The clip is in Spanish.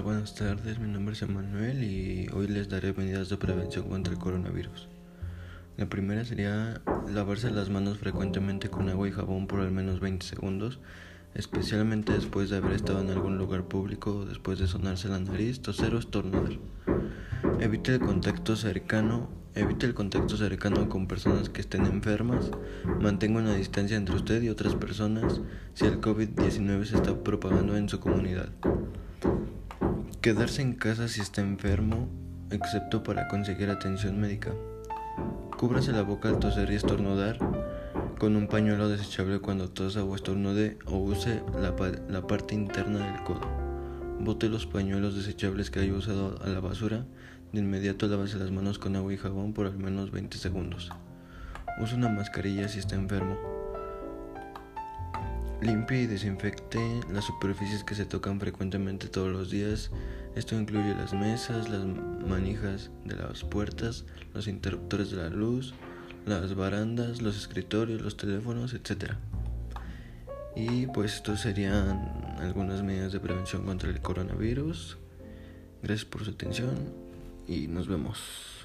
Buenas tardes, mi nombre es Emanuel y hoy les daré medidas de prevención contra el coronavirus. La primera sería lavarse las manos frecuentemente con agua y jabón por al menos 20 segundos, especialmente después de haber estado en algún lugar público o después de sonarse la nariz, toser o estornudar. Evite el contacto cercano, evite el contacto cercano con personas que estén enfermas, mantenga una distancia entre usted y otras personas si el COVID-19 se está propagando en su comunidad. Quedarse en casa si está enfermo, excepto para conseguir atención médica. Cúbrase la boca al toser y estornudar con un pañuelo desechable cuando tosa o estornude o use la, la parte interna del codo. Bote los pañuelos desechables que haya usado a la basura. De inmediato lávese las manos con agua y jabón por al menos 20 segundos. Use una mascarilla si está enfermo. Limpie y desinfecte las superficies que se tocan frecuentemente todos los días. Esto incluye las mesas, las manijas de las puertas, los interruptores de la luz, las barandas, los escritorios, los teléfonos, etc. Y pues estos serían algunas medidas de prevención contra el coronavirus. Gracias por su atención y nos vemos.